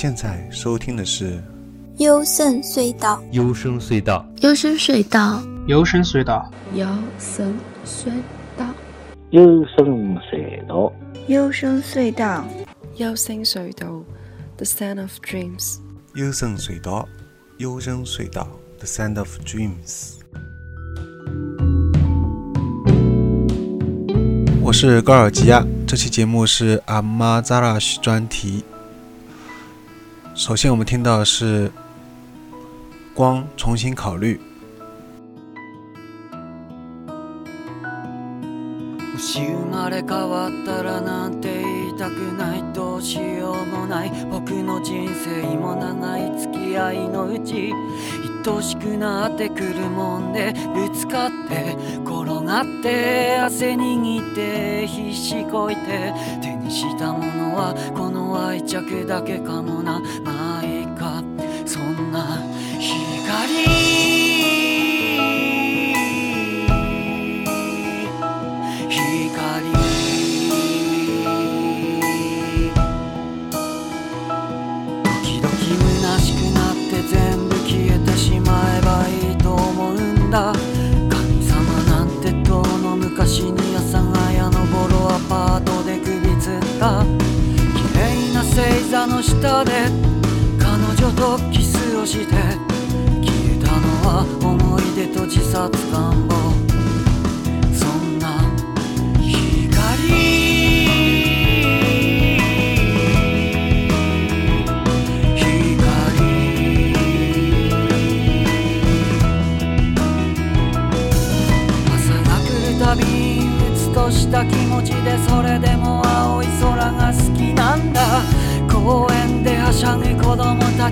现在收听的是《幽深隧道》。幽深隧道，幽深隧道，幽深隧道，幽深隧道，幽深隧道，幽深隧道，幽深隧道，幽深隧道，《The Sound of Dreams》。幽深隧道，幽深隧道，《The Sound of Dreams》。我是高尔基亚，这期节目是阿玛扎拉什专题。首先我们听到的是光重新考虑。もし生まれ変わったらなんて言いたくないどうしようもない僕の人生も長い付き合いのうち愛しくなってくるもんでぶつかって転がって汗握って必死こいて手にしたものはこの愛着だけかもなまいかそんな光膝の下で彼女とキスをして消えたのは思い出と自殺願望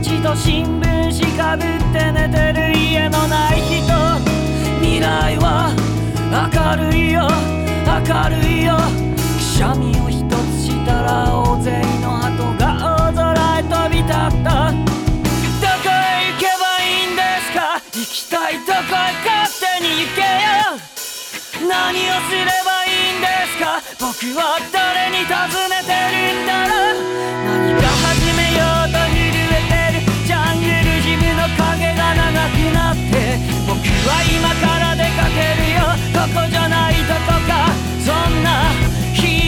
チと新聞紙かぶって寝てる家のない人未来は明るいよ明るいよくしゃみを一つしたら大勢の後が大空へ飛び立ったどこへ行けばいいんですか行きたいとこへ勝手に行けよ何をすればいいんですか僕は誰に尋ねてるんだろうこじゃないとこかそんな光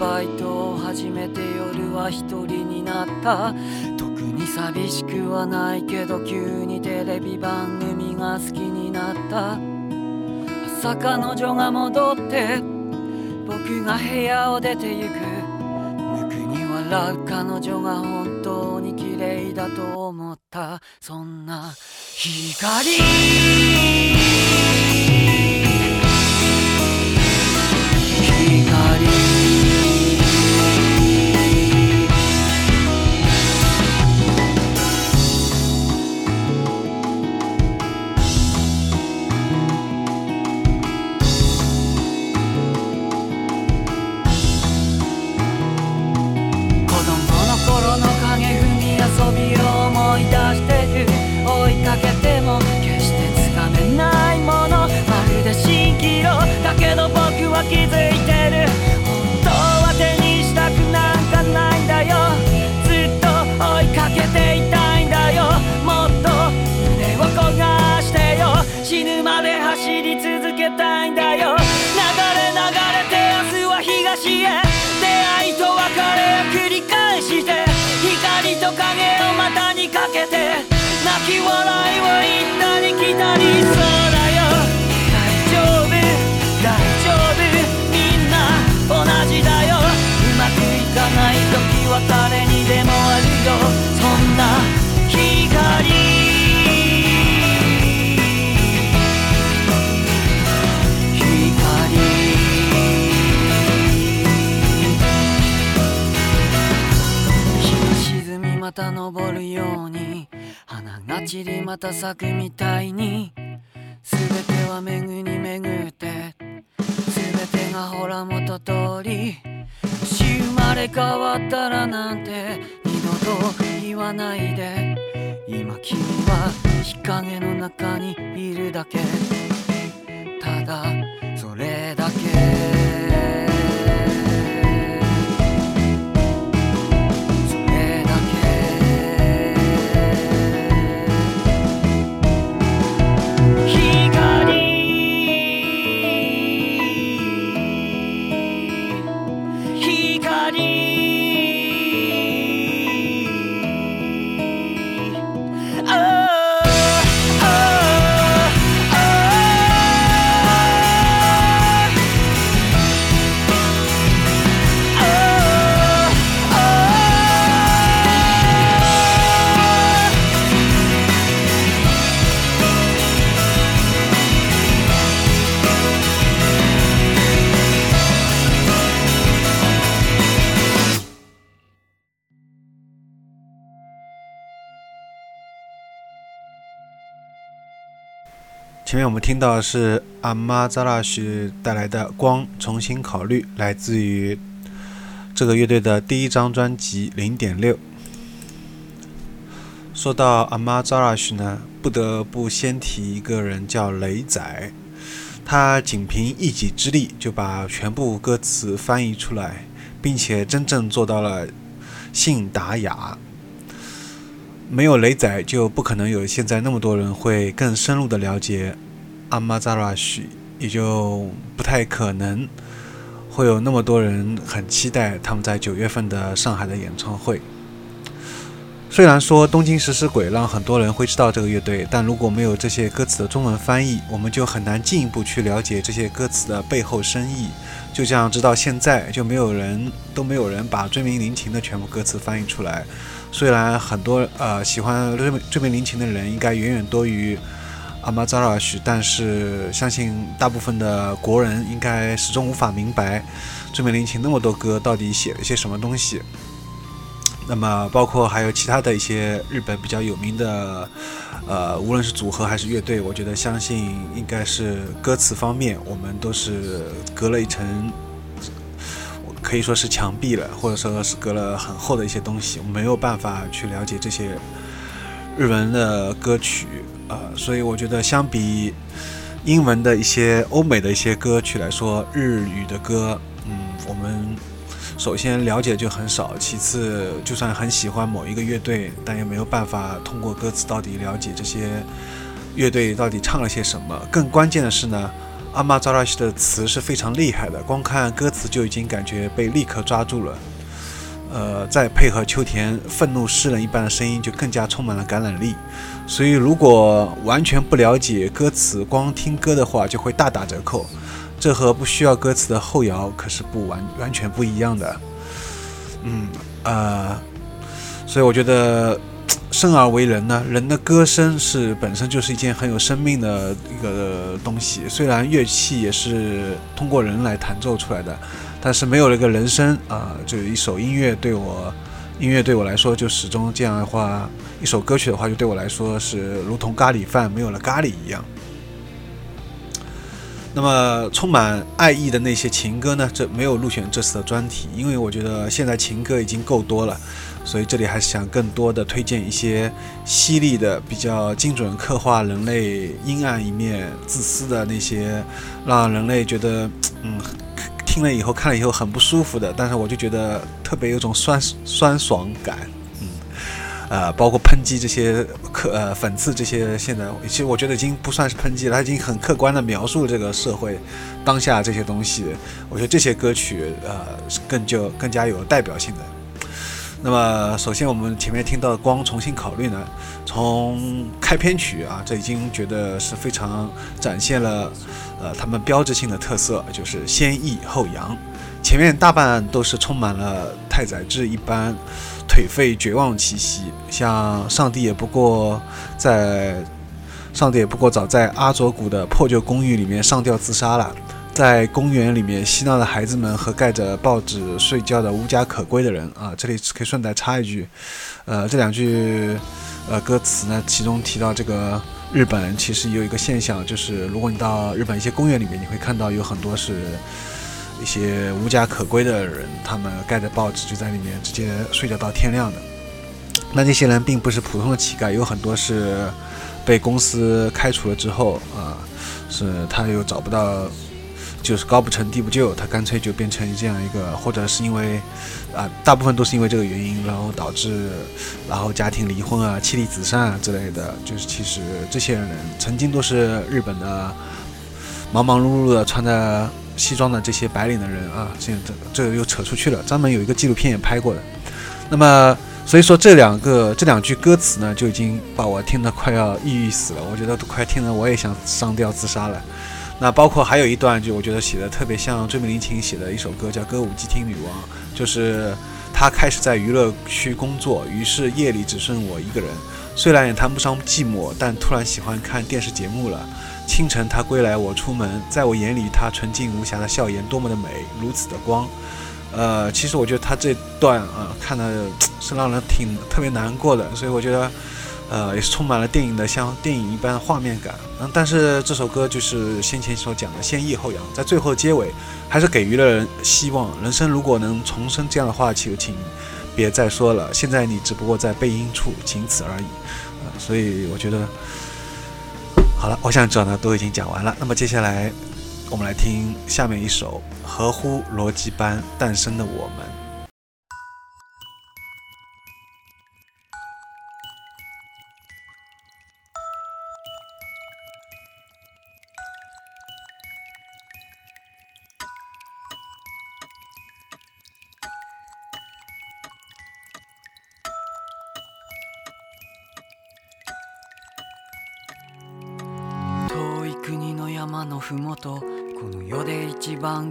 バイトを始めて夜は一人になった特に寂しくはないけど急にテレビ番組が好きになった朝彼女が戻って僕が部屋を出てゆく無垢に笑う彼女が本当に綺麗だと思ったそんな光かけて泣き笑いは行ったり来たりそうだよ大丈夫大丈夫みんな同じだようまくいかない時は誰にでもある散りまた咲くみたいに全ては巡り巡って全てがほら元通りもし生まれ変わったらなんて二度と言わないで今君は日陰の中にいるだけただそれだけ我们听到的是阿妈扎拉许带来的《光》，重新考虑，来自于这个乐队的第一张专辑《零点六》。说到阿妈扎拉许呢，不得不先提一个人，叫雷仔。他仅凭一己之力就把全部歌词翻译出来，并且真正做到了信达雅。没有雷仔，就不可能有现在那么多人会更深入的了解。阿玛扎拉许也就不太可能会有那么多人很期待他们在九月份的上海的演唱会。虽然说《东京食尸鬼》让很多人会知道这个乐队，但如果没有这些歌词的中文翻译，我们就很难进一步去了解这些歌词的背后深意。就像直到现在，就没有人都没有人把追名林琴的全部歌词翻译出来。虽然很多呃喜欢追追名林琴的人应该远远多于。阿玛扎拉许，但是相信大部分的国人应该始终无法明白，最美恋琴那么多歌到底写了些什么东西。那么，包括还有其他的一些日本比较有名的，呃，无论是组合还是乐队，我觉得相信应该是歌词方面，我们都是隔了一层，可以说是墙壁了，或者说是隔了很厚的一些东西，没有办法去了解这些日文的歌曲。所以我觉得，相比英文的一些欧美的一些歌曲来说，日语的歌，嗯，我们首先了解就很少，其次，就算很喜欢某一个乐队，但也没有办法通过歌词到底了解这些乐队到底唱了些什么。更关键的是呢，阿玛扎拉西的词是非常厉害的，光看歌词就已经感觉被立刻抓住了。呃，再配合秋田愤怒诗人一般的声音，就更加充满了感染力。所以，如果完全不了解歌词，光听歌的话，就会大打折扣。这和不需要歌词的后摇可是不完完全不一样的。嗯，啊，所以我觉得，生而为人呢，人的歌声是本身就是一件很有生命的一个东西。虽然乐器也是通过人来弹奏出来的，但是没有了一个人声啊，就一首音乐对我。音乐对我来说，就始终这样的话，一首歌曲的话，就对我来说是如同咖喱饭没有了咖喱一样。那么充满爱意的那些情歌呢？这没有入选这次的专题，因为我觉得现在情歌已经够多了，所以这里还是想更多的推荐一些犀利的、比较精准刻画人类阴暗一面、自私的那些，让人类觉得，嗯。听了以后，看了以后很不舒服的，但是我就觉得特别有种酸酸爽感，嗯，呃，包括喷击这些，可讽刺这些，现在其实我觉得已经不算是喷击了，他已经很客观的描述这个社会当下这些东西，我觉得这些歌曲，呃，更就更加有代表性的。那么，首先我们前面听到光重新考虑呢，从开篇曲啊，这已经觉得是非常展现了，呃，他们标志性的特色就是先抑后扬。前面大半都是充满了太宰治一般颓废绝望气息，像上帝也不过在，上帝也不过早在阿佐谷的破旧公寓里面上吊自杀了。在公园里面嬉闹的孩子们和盖着报纸睡觉的无家可归的人啊，这里可以顺带插一句，呃，这两句呃歌词呢，其中提到这个日本其实有一个现象，就是如果你到日本一些公园里面，你会看到有很多是一些无家可归的人，他们盖着报纸就在里面直接睡觉到天亮的。那那些人并不是普通的乞丐，有很多是被公司开除了之后啊，是他又找不到。就是高不成低不就，他干脆就变成这样一个，或者是因为，啊，大部分都是因为这个原因，然后导致，然后家庭离婚啊、妻离子散啊之类的。就是其实这些人曾经都是日本的忙忙碌碌的穿着西装的这些白领的人啊，这这这又扯出去了。专门有一个纪录片也拍过的。那么所以说这两个这两句歌词呢，就已经把我听得快要抑郁死了，我觉得都快听得我也想上吊自杀了。那包括还有一段，就我觉得写的特别像追美林琴写的一首歌，叫《歌舞伎町女王》，就是她开始在娱乐区工作，于是夜里只剩我一个人，虽然也谈不上寂寞，但突然喜欢看电视节目了。清晨她归来，我出门，在我眼里，她纯净无瑕的笑颜多么的美，如此的光。呃，其实我觉得她这段啊，看的 是让人挺特别难过的，所以我觉得。呃，也是充满了电影的，像电影一般的画面感。嗯，但是这首歌就是先前所讲的先抑后扬，在最后结尾还是给予了人希望。人生如果能重生这样的话，就请别再说了。现在你只不过在背阴处，仅此而已。呃，所以我觉得好了，我想讲的都已经讲完了。那么接下来我们来听下面一首合乎逻辑般诞生的我们。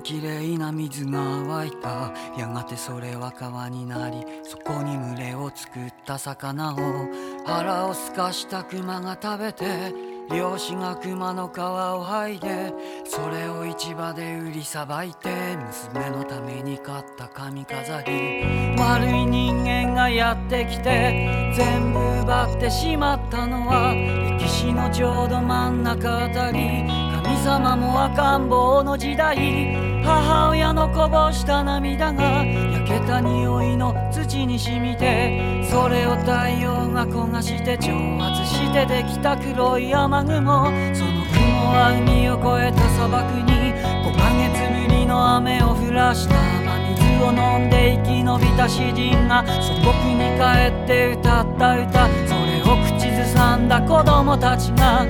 きれいな水が湧いたやがてそれは川になりそこに群れを作った魚を腹をすかした熊が食べて漁師が熊の皮を剥いでそれを市場で売りさばいて娘のために買った髪飾り悪い人間がやってきて全部奪ってしまったのは歴史のちょうど真ん中あたり神様も赤ん坊の時代母親のこぼした涙が焼けた匂いの土に染みてそれを太陽が焦がして蒸発してできた黒い雨雲その雲は海を越えた砂漠に5ヶ月ぶりの雨を降らした雨水を飲んで生き延びた詩人が祖国に帰って歌った歌それを口ずさんだ子供たちが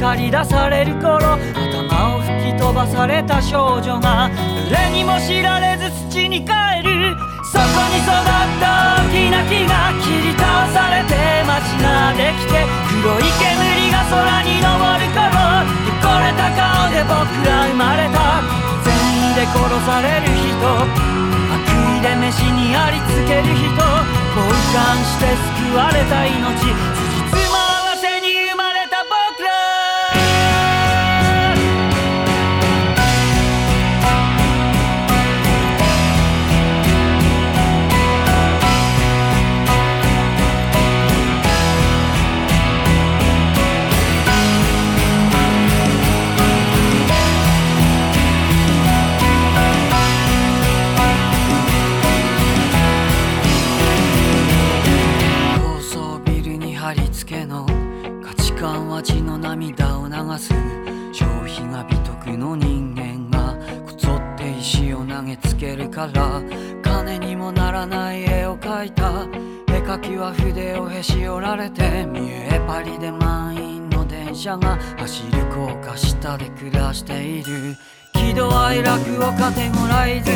駆り出される頃頭を吹き飛ばされた少女がれにも知られず土に帰るそこに育った大きな木が切り倒されて街ができて黒い煙が空に昇る頃汚れた顔で僕ら生まれた全員で殺される人悪意で飯にありつける人傍観して救われた命ちの涙を流す消費が美徳の人間がこぞって石を投げつけるから金にもならない絵を描いた絵描きは筆をへし折られて見えパリで満員の電車が走る高架下で暮らしている喜怒哀楽をカテゴライズ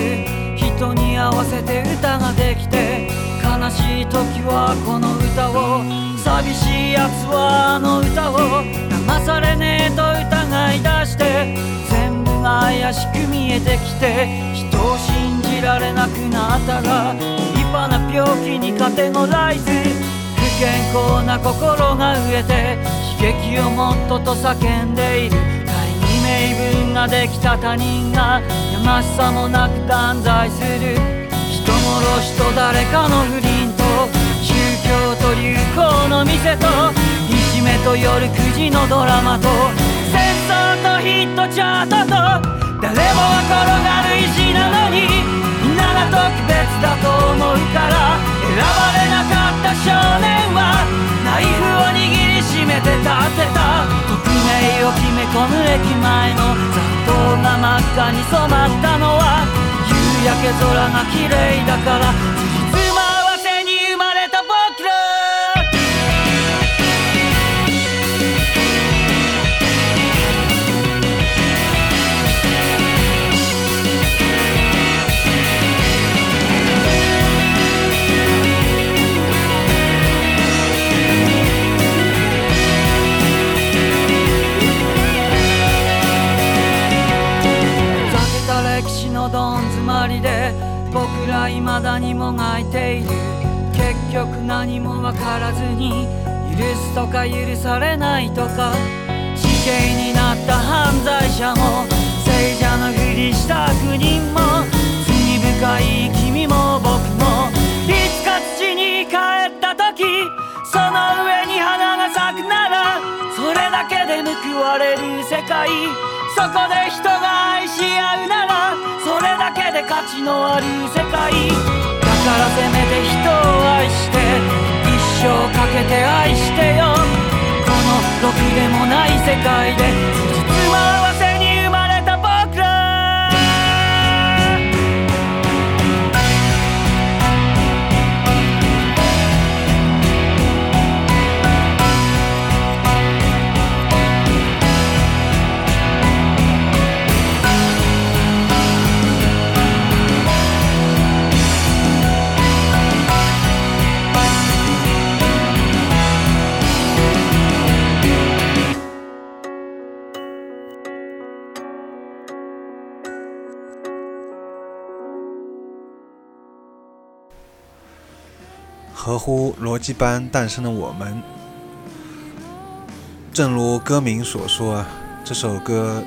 人に合わせて歌ができて悲しい時はこの歌を寂しいやつはあの歌を騙されねえと疑い出して全部が怪しく見えてきて人を信じられなくなったが立派な病気にカテゴライズ不健康な心が飢えて悲劇をもっとと叫んでいる仮に名分ができた他人がやましさもなく断罪する人殺しと誰かのふり京都流行の店といじめと夜9時のドラマと戦争とヒットチャートと誰もが転がる石なのにみんなが特別だと思うから選ばれなかった少年はナイフを握りしめて立てた匿名を決め込む駅前の雑踏が真っ赤に染まったのは夕焼け空が綺麗だから僕ら未だにもがいている結局何も分からずに許すとか許されないとか死刑になった犯罪者も聖者のふりした悪人も罪深い君も僕もいつか土に帰った時その上に花が咲くならそれだけで報われる世界そこで人が愛し合うならそれだけで価値のある世界だからせめて人を愛して一生かけて愛してよこのろくでもない世界で実は合乎逻辑般诞生的我们，正如歌名所说，这首歌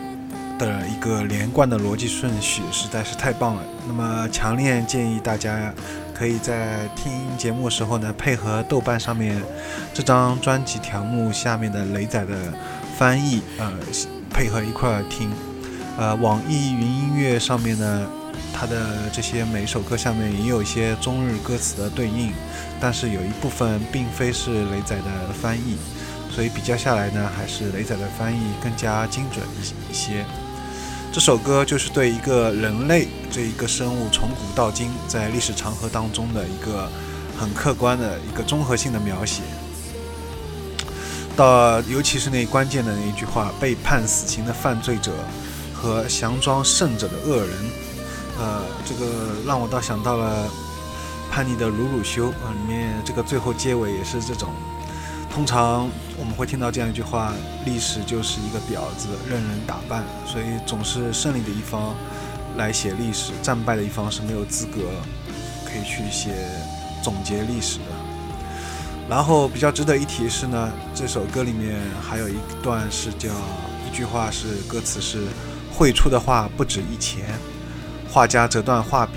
的一个连贯的逻辑顺序实在是太棒了。那么，强烈建议大家可以在听节目时候呢，配合豆瓣上面这张专辑条目下面的雷仔的翻译，呃，配合一块儿听。呃，网易云音乐上面呢，它的这些每首歌下面也有一些中日歌词的对应。但是有一部分并非是雷仔的翻译，所以比较下来呢，还是雷仔的翻译更加精准一一些。这首歌就是对一个人类这一个生物从古到今在历史长河当中的一个很客观的一个综合性的描写。到尤其是那关键的那一句话：“被判死刑的犯罪者和降装胜者的恶人”，呃，这个让我倒想到了。叛逆的鲁鲁修啊，里面这个最后结尾也是这种。通常我们会听到这样一句话：“历史就是一个婊子，任人打扮。”所以总是胜利的一方来写历史，战败的一方是没有资格可以去写总结历史的。然后比较值得一提是呢，这首歌里面还有一段是叫一句话是歌词是：“绘出的画不止一钱，画家折断画笔。”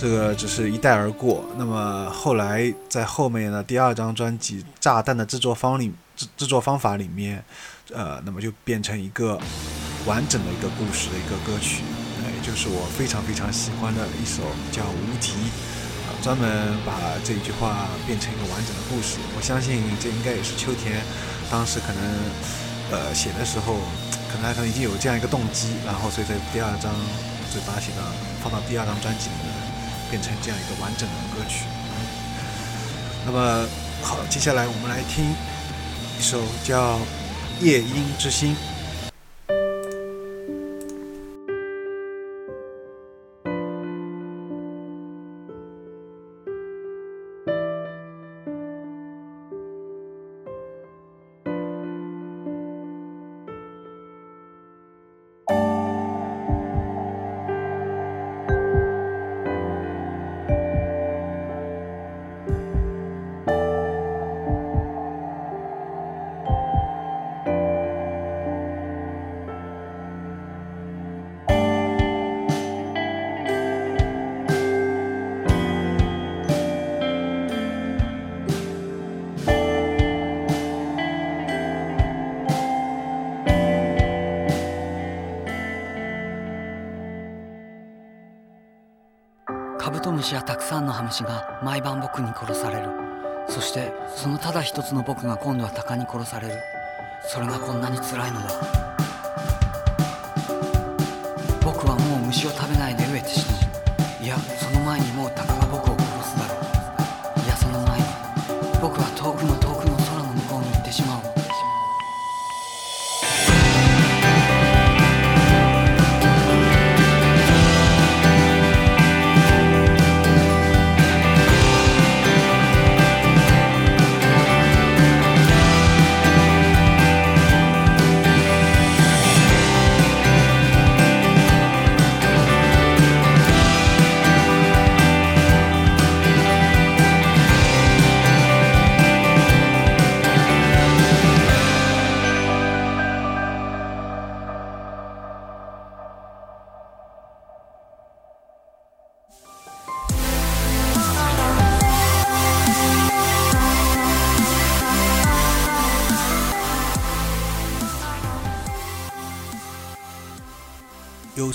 这个只是一带而过，那么后来在后面的第二张专辑《炸弹》的制作方里制制作方法里面，呃，那么就变成一个完整的一个故事的一个歌曲，也就是我非常非常喜欢的一首叫《无题》，专门把这一句话变成一个完整的故事。我相信这应该也是秋田当时可能呃写的时候，可能还可能已经有这样一个动机，然后所以在第二张嘴巴写到放到第二张专辑。里面。变成这样一个完整的歌曲。那么，好，接下来我们来听一首叫《夜莺之心》。虫やたくさんのハムシが毎晩僕に殺されるそしてそのただ一つの僕が今度は鷹に殺されるそれがこんなに辛いのだ僕はもう虫を食べないで飢えて死ぬいやその前にもう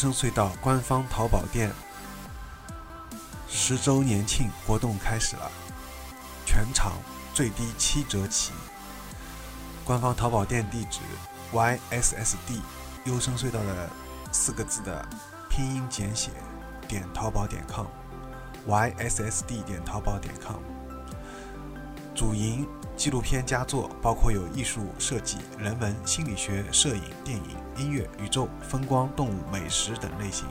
生隧道官方淘宝店十周年庆活动开始了，全场最低七折起。官方淘宝店地址：yssd 优生隧道的四个字的拼音简写点淘宝点 com，yssd 点淘宝点 com。主营。纪录片佳作包括有艺术设计、人文、心理学、摄影、电影、音乐、宇宙、风光、动物、美食等类型。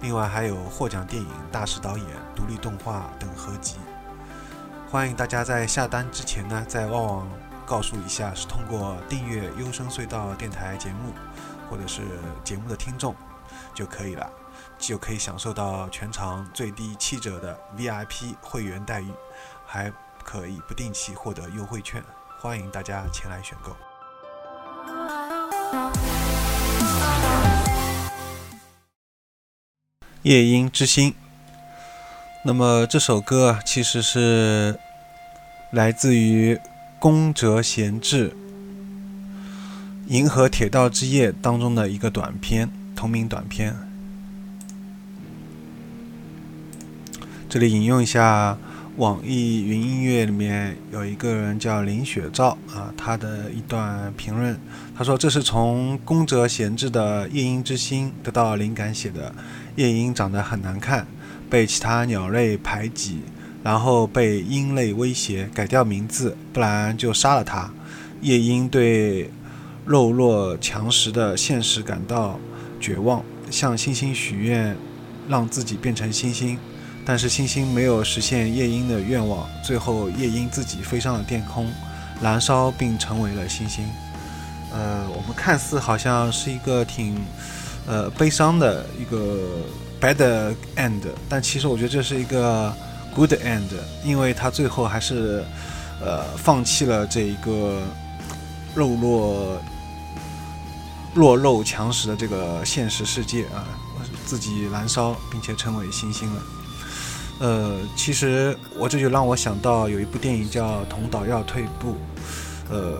另外还有获奖电影、大师导演、独立动画等合集。欢迎大家在下单之前呢，在旺旺告诉一下是通过订阅优声隧道电台节目，或者是节目的听众就可以了，就可以享受到全场最低七折的 VIP 会员待遇，还。可以不定期获得优惠券，欢迎大家前来选购。夜莺之心，那么这首歌其实是来自于宫泽贤治《银河铁道之夜》当中的一个短片，同名短片。这里引用一下。网易云音乐里面有一个人叫林雪照啊，他的一段评论，他说：“这是从宫泽贤治的《夜莺之心》得到灵感写的。夜莺长得很难看，被其他鸟类排挤，然后被鹰类威胁，改掉名字，不然就杀了它。夜莺对弱肉强食的现实感到绝望，向星星许愿，让自己变成星星。”但是星星没有实现夜莺的愿望，最后夜莺自己飞上了天空，燃烧并成为了星星。呃，我们看似好像是一个挺，呃，悲伤的一个 bad end，但其实我觉得这是一个 good end，因为他最后还是，呃，放弃了这一个肉弱弱肉强食的这个现实世界啊，自己燃烧并且成为星星了。呃，其实我这就让我想到有一部电影叫《同岛要退步》，呃，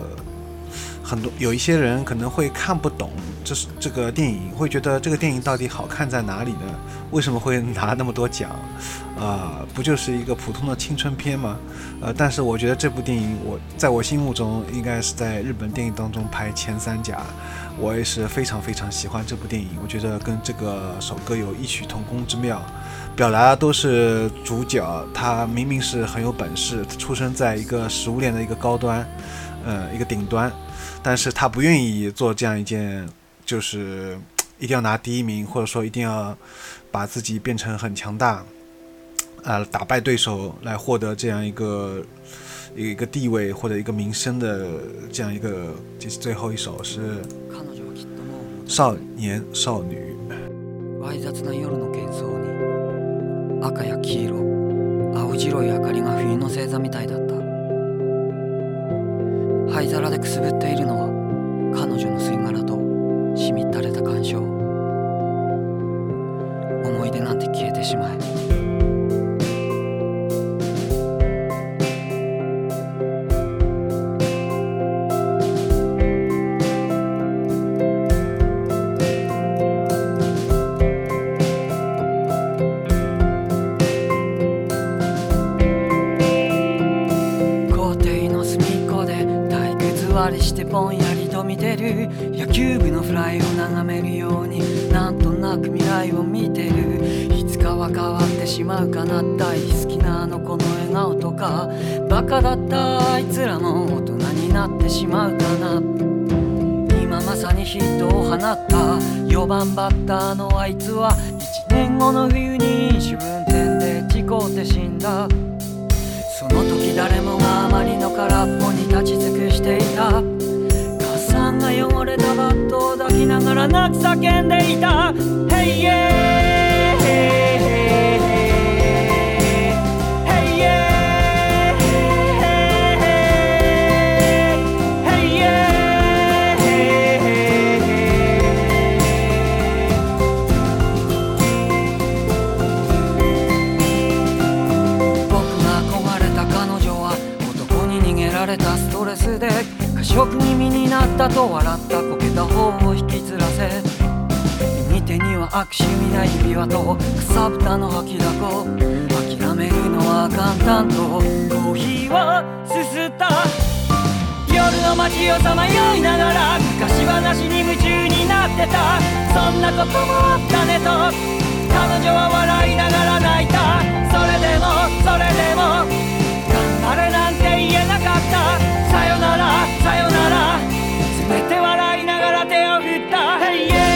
很多有一些人可能会看不懂这是这个电影，会觉得这个电影到底好看在哪里呢？为什么会拿那么多奖？啊，不就是一个普通的青春片吗？呃，但是我觉得这部电影我在我心目中应该是在日本电影当中排前三甲，我也是非常非常喜欢这部电影，我觉得跟这个首歌有异曲同工之妙。表达的都是主角，他明明是很有本事，出生在一个食物链的一个高端，呃，一个顶端，但是他不愿意做这样一件，就是一定要拿第一名，或者说一定要把自己变成很强大，啊，打败对手来获得这样一个一个地位或者一个名声的这样一个，就是最后一首是少年少女。赤や黄色青白い明かりが冬の星座みたいだった灰皿でくすぶっているのは彼女の吸い殻としみったれた感傷なく未来を見てるいつかは変わってしまうかな大好きなあの子の笑顔とかバカだったあいつらも大人になってしまうかな今まさにヒットを放った4番バッターのあいつは1年後の冬に飲酒運転で事故って死んだその時誰もがあまりの空っぽに立ち尽くしていた汚れたバットを抱きながら泣き叫んでいた「Hey y、e a h 食気味になったと笑ったこけた方を引きずらせ右手には悪趣味な指輪とかさぶたの吐きだこ諦めるのは簡単とコーヒーはすすった夜の街をさまよいながら昔話に夢中になってたそんなこともあったねと彼女は笑いながら泣いたそれでもそれでも頑張れなんて言えなかったさよならせめて笑いながら手を振った Hey yeah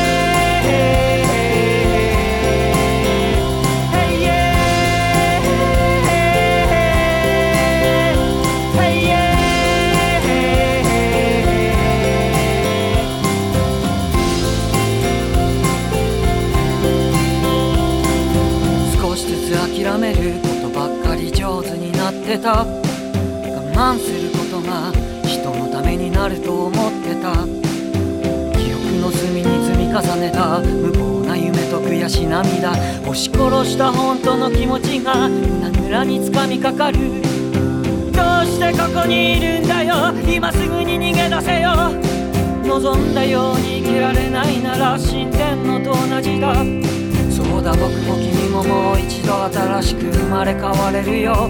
Hey yeah Hey yeah 少しずつ諦めることばっかり上手になってた我慢することがると思ってた記憶の隅に積み重ねた無謀な夢と悔し涙押し殺した本当の気持ちが胸ぐらにつかみかかるどうしてここにいるんだよ今すぐに逃げ出せよ望んだように生きられないなら死んでんのと同じだそうだ僕も君ももう一度新しく生まれ変われるよ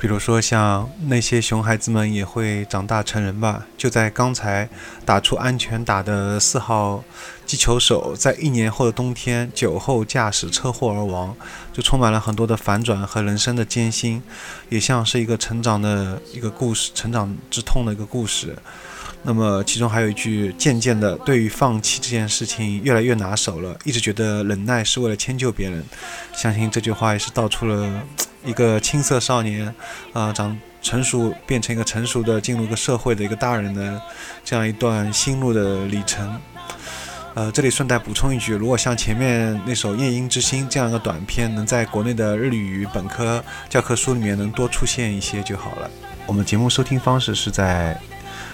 比如说，像那些熊孩子们也会长大成人吧？就在刚才打出安全打的四号击球手，在一年后的冬天酒后驾驶车祸而亡，就充满了很多的反转和人生的艰辛，也像是一个成长的一个故事，成长之痛的一个故事。那么其中还有一句，渐渐的对于放弃这件事情越来越拿手了，一直觉得忍耐是为了迁就别人。相信这句话也是道出了一个青涩少年，啊，长成熟变成一个成熟的进入一个社会的一个大人的这样一段心路的里程。呃，这里顺带补充一句，如果像前面那首《夜莺之心》这样一个短片，能在国内的日语本科教科书里面能多出现一些就好了。我们节目收听方式是在。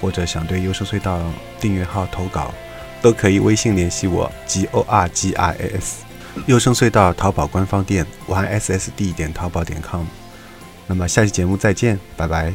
或者想对优声隧道订阅号投稿，都可以微信联系我 g o r g i s。优生隧道淘宝官方店 y s s d 点淘宝点 com。那么下期节目再见，拜拜。